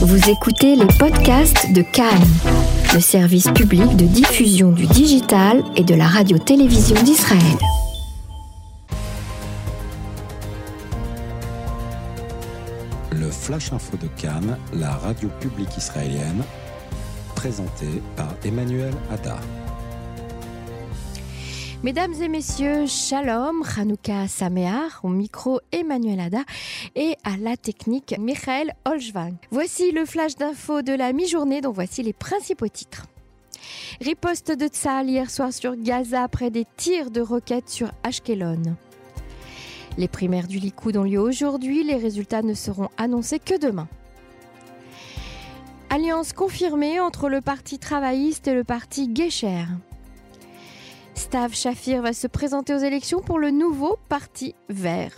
Vous écoutez les podcasts de Cannes, le service public de diffusion du digital et de la radio-télévision d'Israël. Le Flash Info de Cannes, la radio publique israélienne, présenté par Emmanuel Hadar. Mesdames et messieurs, Shalom, Hanouka Sameach, au micro Emmanuel Ada et à la technique Michael Olschwang. Voici le flash d'info de la mi-journée dont voici les principaux titres. Riposte de Tzal hier soir sur Gaza après des tirs de roquettes sur Ashkelon. Les primaires du Likoud ont lieu aujourd'hui, les résultats ne seront annoncés que demain. Alliance confirmée entre le Parti travailliste et le Parti Gesher. Stav Shafir va se présenter aux élections pour le nouveau Parti vert.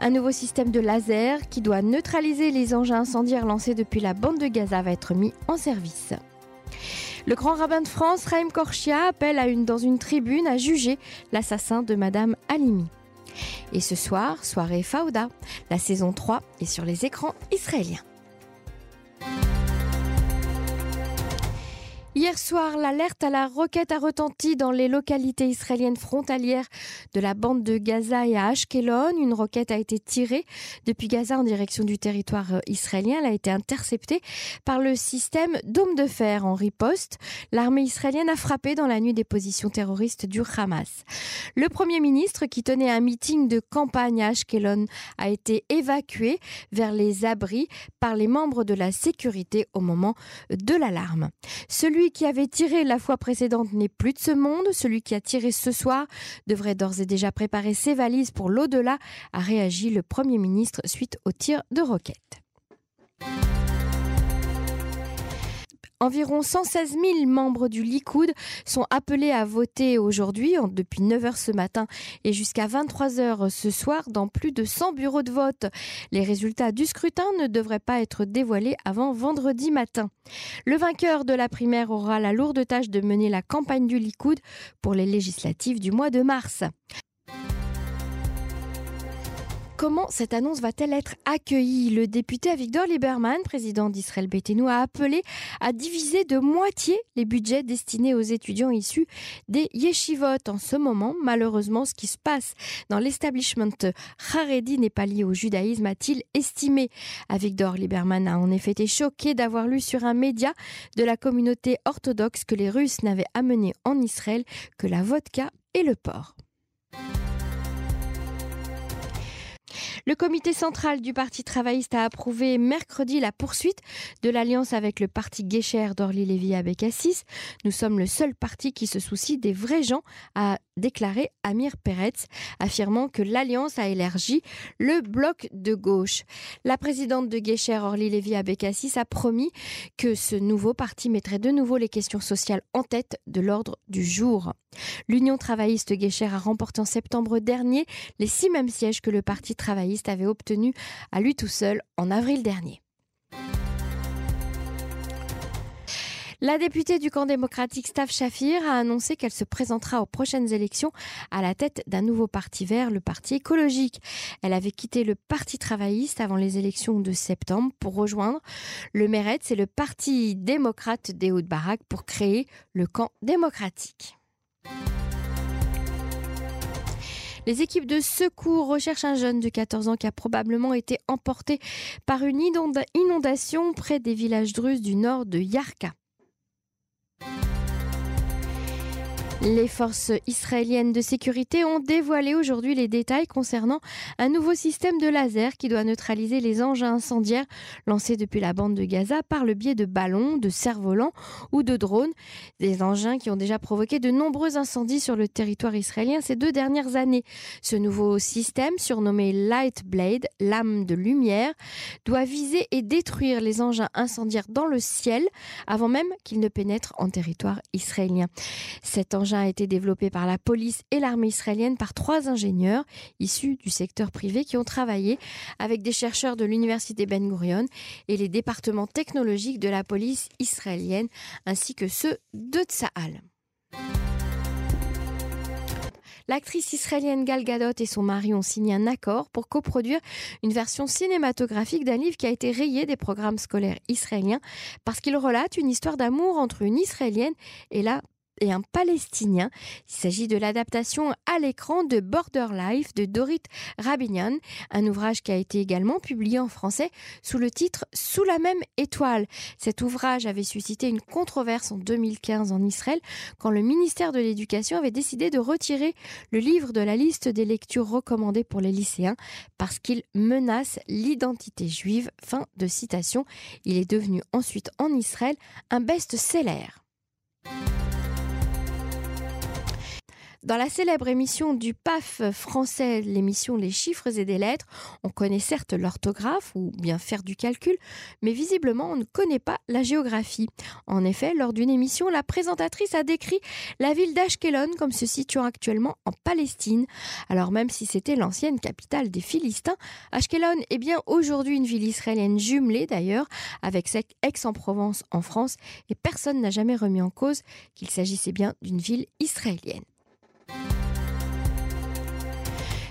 Un nouveau système de laser qui doit neutraliser les engins incendiaires lancés depuis la bande de Gaza va être mis en service. Le grand rabbin de France, Raïm Korchia, appelle à une, dans une tribune à juger l'assassin de Madame Halimi. Et ce soir, soirée Fauda, la saison 3 est sur les écrans israéliens. Hier soir, l'alerte à la roquette a retenti dans les localités israéliennes frontalières de la bande de Gaza et à Ashkelon. Une roquette a été tirée depuis Gaza en direction du territoire euh, israélien. Elle a été interceptée par le système Dôme de fer en riposte. L'armée israélienne a frappé dans la nuit des positions terroristes du Hamas. Le premier ministre qui tenait un meeting de campagne à Ashkelon a été évacué vers les abris par les membres de la sécurité au moment de l'alarme. Qui avait tiré la fois précédente n'est plus de ce monde. Celui qui a tiré ce soir devrait d'ores et déjà préparer ses valises pour l'au-delà, a réagi le Premier ministre suite au tir de roquettes. Environ 116 000 membres du Likoud sont appelés à voter aujourd'hui, depuis 9 h ce matin et jusqu'à 23 h ce soir, dans plus de 100 bureaux de vote. Les résultats du scrutin ne devraient pas être dévoilés avant vendredi matin. Le vainqueur de la primaire aura la lourde tâche de mener la campagne du Likoud pour les législatives du mois de mars. Comment cette annonce va-t-elle être accueillie? Le député Avigdor Lieberman, président d'Israël Betenu, a appelé à diviser de moitié les budgets destinés aux étudiants issus des yeshivot. En ce moment, malheureusement, ce qui se passe dans l'establishment Haredi n'est pas lié au judaïsme, a-t-il estimé. Avigdor Lieberman a en effet été choqué d'avoir lu sur un média de la communauté orthodoxe que les Russes n'avaient amené en Israël que la vodka et le porc. Le comité central du Parti travailliste a approuvé mercredi la poursuite de l'alliance avec le parti Guécher d'Orly Lévy Abécassis. Nous sommes le seul parti qui se soucie des vrais gens, a déclaré Amir Peretz, affirmant que l'alliance a élargi le bloc de gauche. La présidente de Guécher, Orly Lévy Abécassis, a promis que ce nouveau parti mettrait de nouveau les questions sociales en tête de l'ordre du jour. L'Union travailliste Guécher a remporté en septembre dernier les six mêmes sièges que le Parti travailliste avait obtenus à lui tout seul en avril dernier. La députée du camp démocratique Stav Shafir a annoncé qu'elle se présentera aux prochaines élections à la tête d'un nouveau parti vert, le Parti écologique. Elle avait quitté le Parti travailliste avant les élections de septembre pour rejoindre le Meretz et le Parti démocrate d'Ehud Barak pour créer le camp démocratique. Les équipes de secours recherchent un jeune de 14 ans qui a probablement été emporté par une inondation près des villages druzes du nord de Yarka. Les forces israéliennes de sécurité ont dévoilé aujourd'hui les détails concernant un nouveau système de laser qui doit neutraliser les engins incendiaires lancés depuis la bande de Gaza par le biais de ballons, de cerfs-volants ou de drones. Des engins qui ont déjà provoqué de nombreux incendies sur le territoire israélien ces deux dernières années. Ce nouveau système, surnommé Light Blade, lame de lumière, doit viser et détruire les engins incendiaires dans le ciel avant même qu'ils ne pénètrent en territoire israélien. Cet engin a été développé par la police et l'armée israélienne par trois ingénieurs issus du secteur privé qui ont travaillé avec des chercheurs de l'université Ben Gurion et les départements technologiques de la police israélienne ainsi que ceux de Tsahal. L'actrice israélienne Gal Gadot et son mari ont signé un accord pour coproduire une version cinématographique d'un livre qui a été rayé des programmes scolaires israéliens parce qu'il relate une histoire d'amour entre une Israélienne et la et un Palestinien. Il s'agit de l'adaptation à l'écran de Border Life de Dorit Rabinian, un ouvrage qui a été également publié en français sous le titre Sous la même étoile. Cet ouvrage avait suscité une controverse en 2015 en Israël quand le ministère de l'Éducation avait décidé de retirer le livre de la liste des lectures recommandées pour les lycéens parce qu'il menace l'identité juive. Fin de citation. Il est devenu ensuite en Israël un best-seller. Dans la célèbre émission du PAF français, l'émission Les chiffres et des lettres, on connaît certes l'orthographe ou bien faire du calcul, mais visiblement on ne connaît pas la géographie. En effet, lors d'une émission, la présentatrice a décrit la ville d'Ashkelon comme se situant actuellement en Palestine. Alors même si c'était l'ancienne capitale des Philistins, Ashkelon est bien aujourd'hui une ville israélienne jumelée d'ailleurs avec Aix-en-Provence en France et personne n'a jamais remis en cause qu'il s'agissait bien d'une ville israélienne.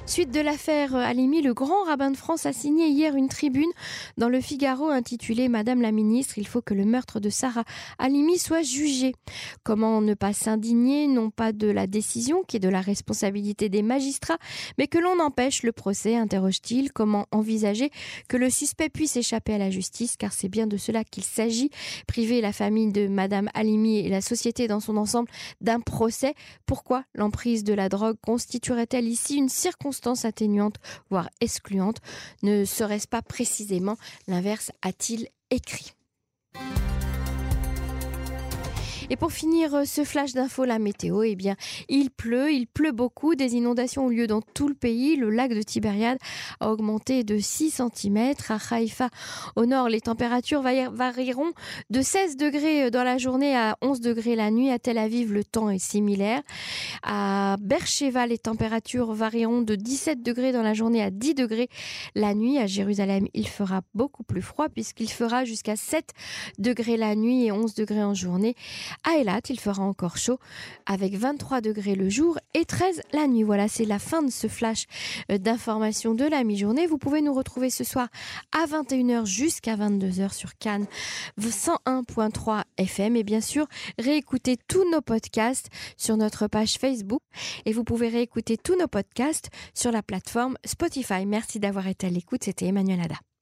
Suite de l'affaire Alimi, le grand rabbin de France a signé hier une tribune dans le Figaro intitulée Madame la ministre, il faut que le meurtre de Sarah Alimi soit jugé. Comment ne pas s'indigner, non pas de la décision qui est de la responsabilité des magistrats, mais que l'on empêche le procès, interroge-t-il. Comment envisager que le suspect puisse échapper à la justice, car c'est bien de cela qu'il s'agit. Priver la famille de Madame Alimi et la société dans son ensemble d'un procès. Pourquoi l'emprise de la drogue constituerait-elle ici une circonstance atténuante, voire excluante. Ne serait-ce pas précisément l'inverse, a-t-il écrit? Et pour finir euh, ce flash d'info, la météo, eh bien, il pleut, il pleut beaucoup. Des inondations ont lieu dans tout le pays. Le lac de Tibériade a augmenté de 6 cm. À Haïfa, au nord, les températures varieront de 16 degrés euh, dans la journée à 11 degrés la nuit. À Tel Aviv, le temps est similaire. À Beersheba, les températures varieront de 17 degrés dans la journée à 10 degrés la nuit. À Jérusalem, il fera beaucoup plus froid puisqu'il fera jusqu'à 7 degrés la nuit et 11 degrés en journée. À Elat, il fera encore chaud avec 23 degrés le jour et 13 la nuit. Voilà, c'est la fin de ce flash euh, d'information de la mi-journée. Vous pouvez nous retrouver ce soir à 21h jusqu'à 22h sur Cannes 101.3 FM et bien sûr réécouter tous nos podcasts sur notre page Facebook et vous pouvez réécouter tous nos podcasts sur la plateforme Spotify. Merci d'avoir été à l'écoute. C'était Emmanuel Ada.